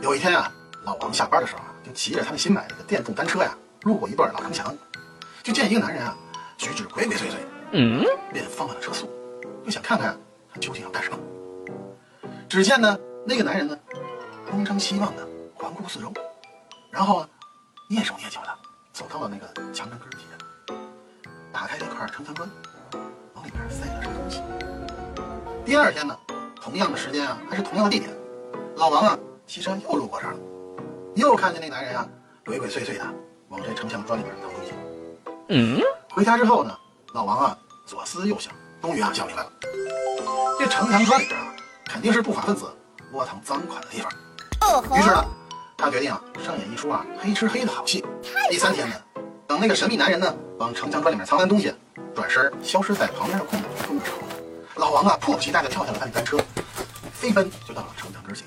有一天啊，老王下班的时候啊，就骑着他们新买的个电动单车呀，路过一段老城墙，就见一个男人啊，举止鬼鬼祟祟，嗯，便放慢了车速，就想看看他究竟要干什么。只见呢，那个男人呢，东张西望的环顾四周，然后啊，蹑手蹑脚的走到了那个墙根根底下，打开了一块城墙砖，往里面塞了什么东西。第二天呢，同样的时间啊，还是同样的地点，老王啊，骑车又路过这儿了，又看见那男人啊，鬼鬼祟祟的往这城墙砖里边掏东西。嗯，回家之后呢，老王啊，左思右想，终于啊想明白了，这城墙砖里边啊。肯定是不法分子窝藏赃款的地方。于是呢，他决定啊，上演一出啊黑吃黑的好戏。第三天呢，等那个神秘男人呢往城墙砖里面藏完东西，转身消失在旁边的空地中的时候，老王啊迫不及待地跳下了他的单车，飞奔就到了城墙根前，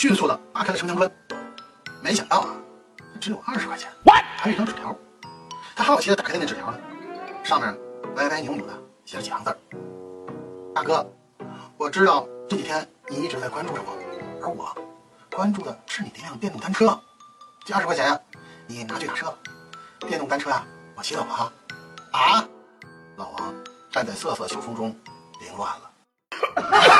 迅速地扒开了城墙砖。没想到啊，只有二十块钱，还有一张纸条。他好奇的打开那纸条呢，上面歪歪扭扭的写了几行字：“大哥。”我知道这几天你一直在关注着我，而我关注的是你的一辆电动单车。这二十块钱呀，你拿去打车。电动单车啊，我骑走了哈。啊！老王站在瑟瑟秋风中，凌乱了。